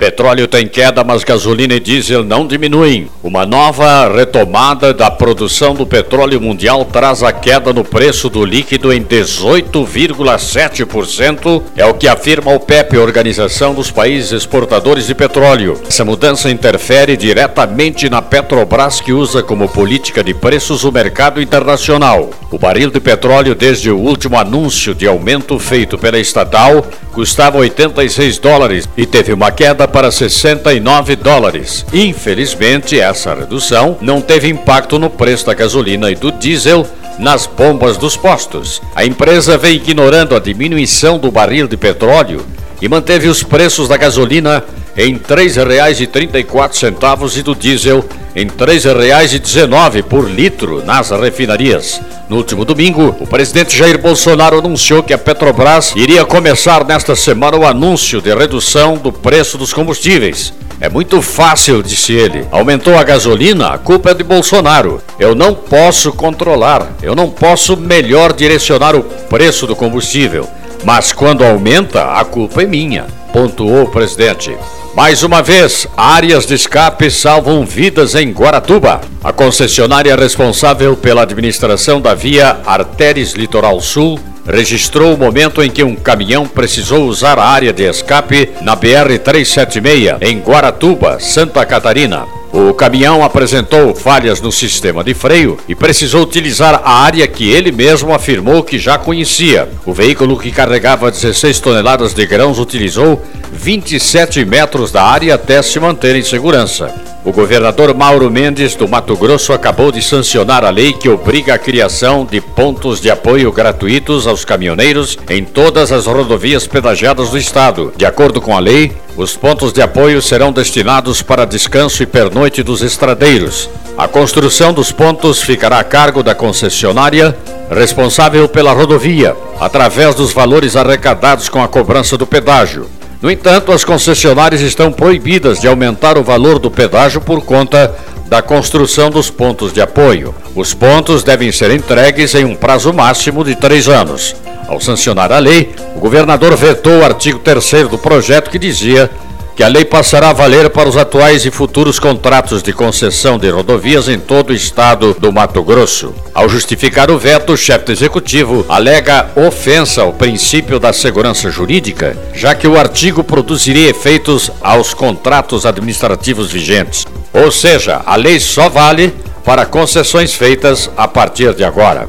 Petróleo tem queda, mas gasolina e diesel não diminuem. Uma nova retomada da produção do petróleo mundial traz a queda no preço do líquido em 18,7%, é o que afirma o PEP, Organização dos Países Exportadores de Petróleo. Essa mudança interfere diretamente na Petrobras, que usa como política de preços o mercado internacional. O barril de petróleo, desde o último anúncio de aumento feito pela estatal, custava 86 dólares e teve uma queda para 69 dólares. Infelizmente, essa redução não teve impacto no preço da gasolina e do diesel nas bombas dos postos. A empresa vem ignorando a diminuição do barril de petróleo e manteve os preços da gasolina em R$ 3,34 e do diesel em R$ 3,19 por litro nas refinarias. No último domingo, o presidente Jair Bolsonaro anunciou que a Petrobras iria começar nesta semana o anúncio de redução do preço dos combustíveis. É muito fácil, disse ele. Aumentou a gasolina, a culpa é de Bolsonaro. Eu não posso controlar, eu não posso melhor direcionar o preço do combustível. Mas quando aumenta, a culpa é minha, pontuou o presidente. Mais uma vez, áreas de escape salvam vidas em Guaratuba. A concessionária responsável pela administração da via Artéries Litoral Sul registrou o momento em que um caminhão precisou usar a área de escape na BR-376, em Guaratuba, Santa Catarina. O caminhão apresentou falhas no sistema de freio e precisou utilizar a área que ele mesmo afirmou que já conhecia. O veículo que carregava 16 toneladas de grãos utilizou 27 metros da área até se manter em segurança. O governador Mauro Mendes do Mato Grosso acabou de sancionar a lei que obriga a criação de pontos de apoio gratuitos aos caminhoneiros em todas as rodovias pedagiadas do estado. De acordo com a lei, os pontos de apoio serão destinados para descanso e pernoite dos estradeiros. A construção dos pontos ficará a cargo da concessionária responsável pela rodovia, através dos valores arrecadados com a cobrança do pedágio. No entanto, as concessionárias estão proibidas de aumentar o valor do pedágio por conta da construção dos pontos de apoio. Os pontos devem ser entregues em um prazo máximo de três anos. Ao sancionar a lei, o governador vetou o artigo 3 do projeto que dizia que a lei passará a valer para os atuais e futuros contratos de concessão de rodovias em todo o estado do Mato Grosso. Ao justificar o veto, o chefe do executivo alega ofensa ao princípio da segurança jurídica, já que o artigo produziria efeitos aos contratos administrativos vigentes. Ou seja, a lei só vale para concessões feitas a partir de agora.